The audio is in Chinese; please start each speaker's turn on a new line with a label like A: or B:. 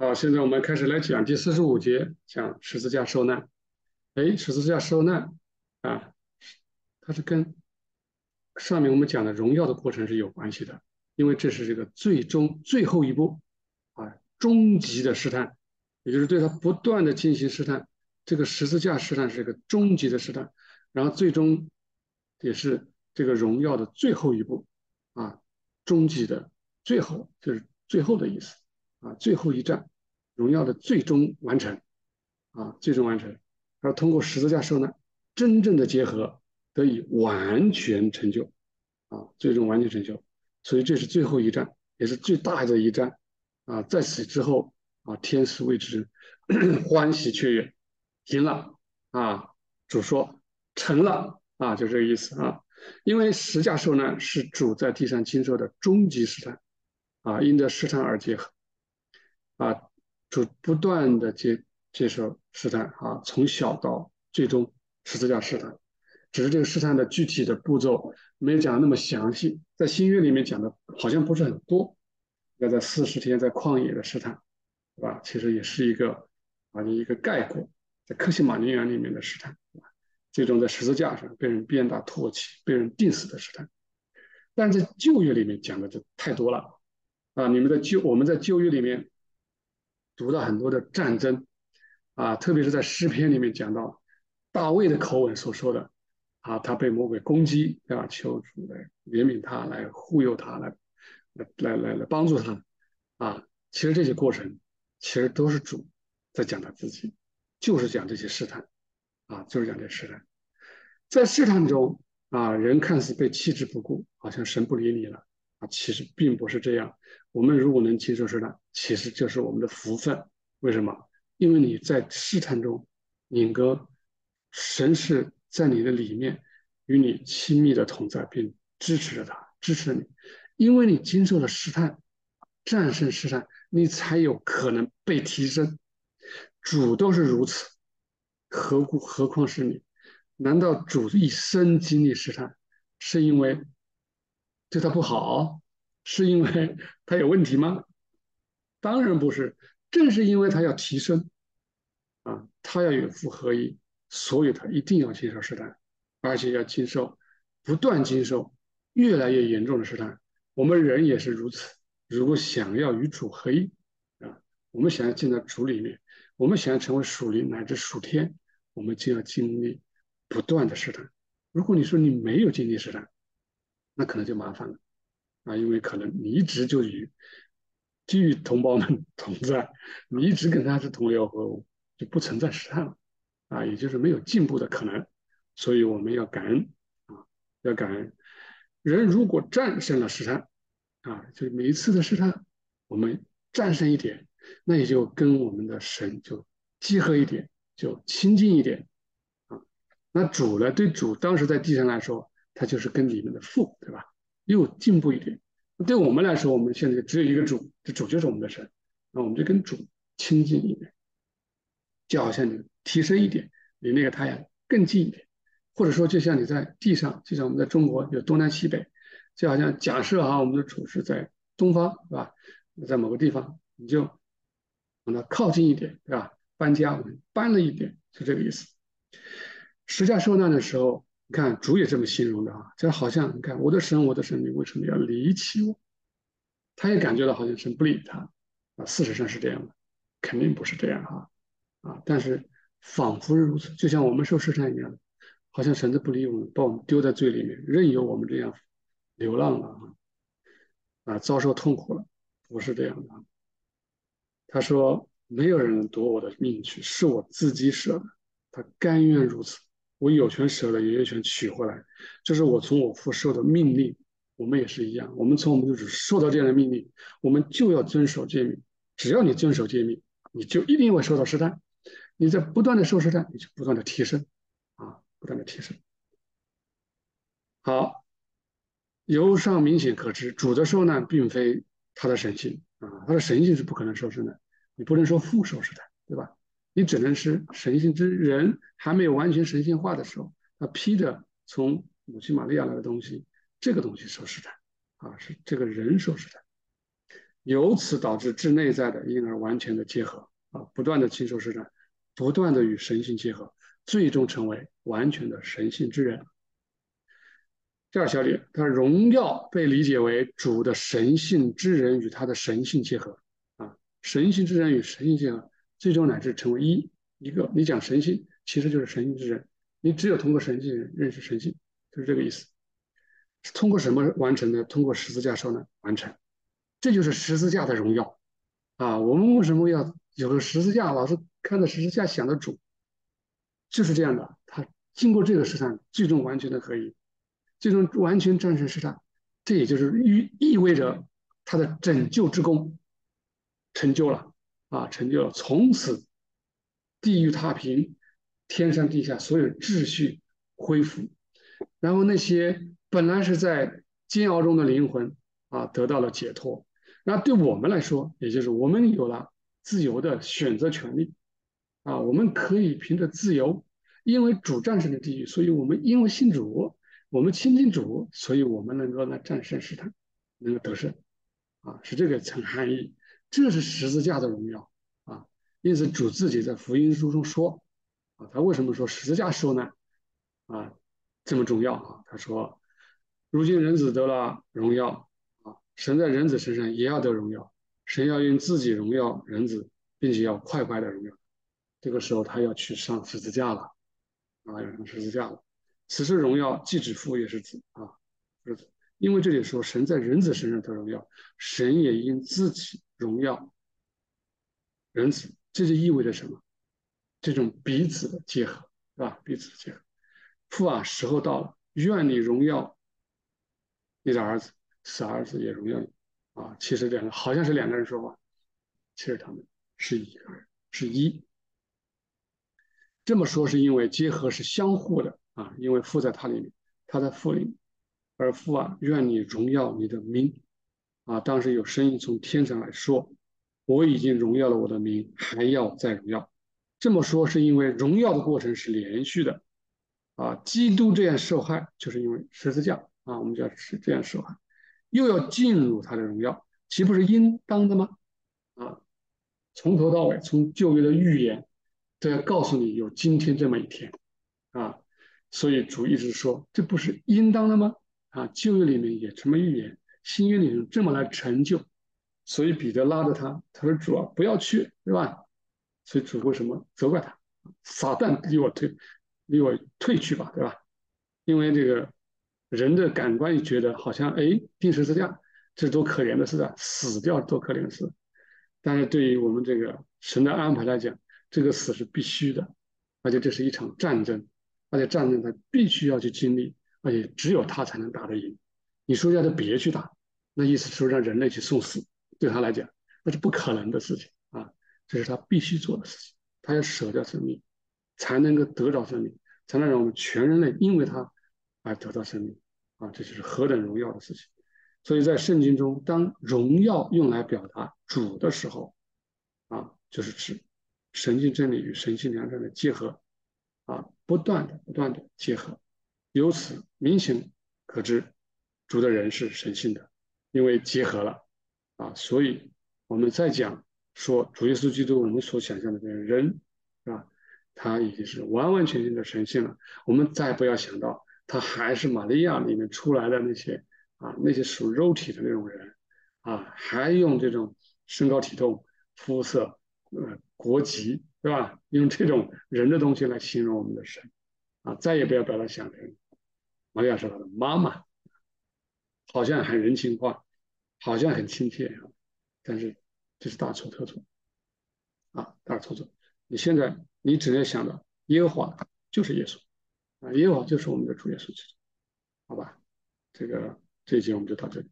A: 好，现在我们开始来讲第四十五节，讲十字架受难。哎，十字架受难啊，它是跟上面我们讲的荣耀的过程是有关系的，因为这是这个最终最后一步啊，终极的试探，也就是对他不断的进行试探。这个十字架试探是一个终极的试探，然后最终也是这个荣耀的最后一步啊，终极的最后就是最后的意思。啊，最后一战，荣耀的最终完成，啊，最终完成，而通过十字架受难，真正的结合得以完全成就，啊，最终完全成就，所以这是最后一战，也是最大的一战，啊，在此之后，啊，天使为之欢喜雀跃，赢了，啊，主说成了，啊，就这个意思啊，因为十架受难是主在地上经受的终极试探，啊，因着试探而结合。啊，主不断的接接受试探啊，从小到最终十字架试探，只是这个试探的具体的步骤没有讲的那么详细，在新约里面讲的好像不是很多。要在四十天在旷野的试探，对吧？其实也是一个啊一个概括，在克西马尼园里面的试探，最终在十字架上被人鞭打唾弃、被人钉死的试探。但在旧约里面讲的就太多了啊！你们在旧我们在旧约里面。读到很多的战争，啊，特别是在诗篇里面讲到大卫的口吻所说的，啊，他被魔鬼攻击，对吧？求主来怜悯他，来护佑他，来来来来来帮助他，啊，其实这些过程，其实都是主在讲他自己，就是讲这些试探，啊，就是讲这些试探，在试探中，啊，人看似被弃之不顾，好像神不理你了。啊，其实并不是这样。我们如果能接受试探，其实就是我们的福分。为什么？因为你在试探中，拧哥，神是在你的里面与你亲密的同在，并支持着他，支持你。因为你经受了试探，战胜试探，你才有可能被提升。主都是如此，何故何况是你？难道主一生经历试探，是因为？对他不好，是因为他有问题吗？当然不是，正是因为他要提升，啊，他要与父合一，所以他一定要接受试探，而且要经受，不断经受越来越严重的试探。我们人也是如此。如果想要与主合一，啊，我们想要进到主里面，我们想要成为属灵乃至属天，我们就要经历不断的试探。如果你说你没有经历试探，那可能就麻烦了，啊，因为可能你一直就与，就与同胞们 同在，你一直跟他是同流合污，就不存在试探了，啊，也就是没有进步的可能，所以我们要感恩，啊，要感恩。人如果战胜了试探，啊，就是每一次的试探，我们战胜一点，那也就跟我们的神就结合一点，就亲近一点，啊，那主呢？对主当时在地上来说。他就是跟你们的父，对吧？又进步一点。对我们来说，我们现在只有一个主，这主就是我们的神。那我们就跟主亲近一点，就好像你提升一点，离那个太阳更近一点。或者说，就像你在地上，就像我们在中国有东南西北，就好像假设啊，我们的主是在东方，对吧？在某个地方，你就往那靠近一点，对吧？搬家，我们搬了一点，是这个意思。十架受难的时候。你看主也这么形容的啊，就好像你看我的神，我的神，你为什么要离弃我？他也感觉到好像神不理他啊。事实上是这样的，肯定不是这样哈啊。但是仿佛是如此，就像我们受试探一样，好像神都不理我们，把我们丢在罪里面，任由我们这样流浪了啊啊，遭受痛苦了，不是这样的。他说没有人能夺我的命去，是我自己舍的，他甘愿如此。我有权舍了，也有权取回来，这是我从我父受的命令。我们也是一样，我们从我们的主受到这样的命令，我们就要遵守诫命。只要你遵守诫命，你就一定会受到试探。你在不断的受试探，你就不断的提升，啊，不断的提升。好，由上明显可知，主的受难并非他的神性啊，他的神性是不可能受试的。你不能说父受试探，对吧？你只能是神性之人还没有完全神性化的时候，他披着从母亲玛利亚来的东西，这个东西受试探，啊，是这个人受试探。由此导致至内在的因而完全的结合啊，不断的亲受试探，不断的与神性结合，最终成为完全的神性之人。第二小点，他荣耀被理解为主的神性之人与他的神性结合啊，神性之人与神性结合，最终乃至成为一一个。你讲神性，其实就是神性之人。你只有通过神性认识神性，就是这个意思。通过什么完成的？通过十字架受难完成。这就是十字架的荣耀啊！我们为什么要有个十字架？老是看到十字架想到主，就是这样的。他经过这个试探，最终完全的合一。最终完全战胜试探，这也就是意意味着他的拯救之功成就了啊，成就了，从此地狱踏平，天上地下所有秩序恢复，然后那些本来是在煎熬中的灵魂啊得到了解脱，那对我们来说，也就是我们有了自由的选择权利啊，我们可以凭着自由，因为主战胜了地狱，所以我们因为信主。我们亲近主，所以我们能够来战胜试探，能够得胜，啊，是这个层含义。这是十字架的荣耀啊！因此主自己在福音书中说，啊，他为什么说十字架受难啊这么重要啊？他说，如今人子得了荣耀啊，神在人子身上也要得荣耀，神要用自己荣耀人子，并且要快快的荣耀。这个时候他要去上十字架了，啊，要上十字架了。此时荣耀既指父也是子啊，是子。因为这里说神在人子身上得荣耀，神也因自己荣耀人子，这就意味着什么？这种彼此的结合，是吧？彼此的结合。父啊，时候到了，愿你荣耀你的儿子，死儿子也荣耀你啊。其实两个好像是两个人说话，其实他们是一个人，是一。这么说是因为结合是相互的。啊，因为父在他里面，他在父里，而父啊，愿你荣耀你的名。啊，当时有声音从天上来说：“我已经荣耀了我的名，还要再荣耀。”这么说是因为荣耀的过程是连续的。啊，基督这样受害，就是因为十字架啊，我们叫是这样受害，又要进入他的荣耀，岂不是应当的吗？啊，从头到尾，从旧约的预言都要告诉你有今天这么一天啊。所以主一直说，这不是应当的吗？啊，旧约里面也这么预言，新约里这么来成就。所以彼得拉着他，他说：“主啊，不要去，对吧？”所以主为什么责怪他？撒旦离我退，离我退去吧，对吧？因为这个人的感官觉得好像，哎，钉十字架，这多可怜的事啊，死掉多可怜的事。但是对于我们这个神的安排来讲，这个死是必须的，而且这是一场战争。而且战争他必须要去经历，而且只有他才能打得赢。你说叫他别去打，那意思是让人类去送死，对他来讲那是不可能的事情啊！这是他必须做的事情，他要舍掉生命，才能够得到生命，才能让我们全人类因为他而得到生命啊！这就是何等荣耀的事情！所以在圣经中，当荣耀用来表达主的时候，啊，就是指神性真理与神性良善的结合。啊，不断的、不断的结合，由此明显可知，主的人是神性的，因为结合了啊，所以我们再讲说主耶稣基督，我们所想象的这个人，是吧？他已经是完完全全的神性了。我们再不要想到他还是玛利亚里面出来的那些啊，那些属肉体的那种人啊，还用这种身高体重、肤色、呃国籍。对吧？用这种人的东西来形容我们的神，啊，再也不要把它想成玛利亚是他的妈妈，好像很人情化，好像很亲切啊，但是这是大错特错，啊，大错特错。你现在你只能想到耶和华就是耶稣，啊，耶和华就是我们的主耶稣基督，好吧？这个这一节我们就到这里。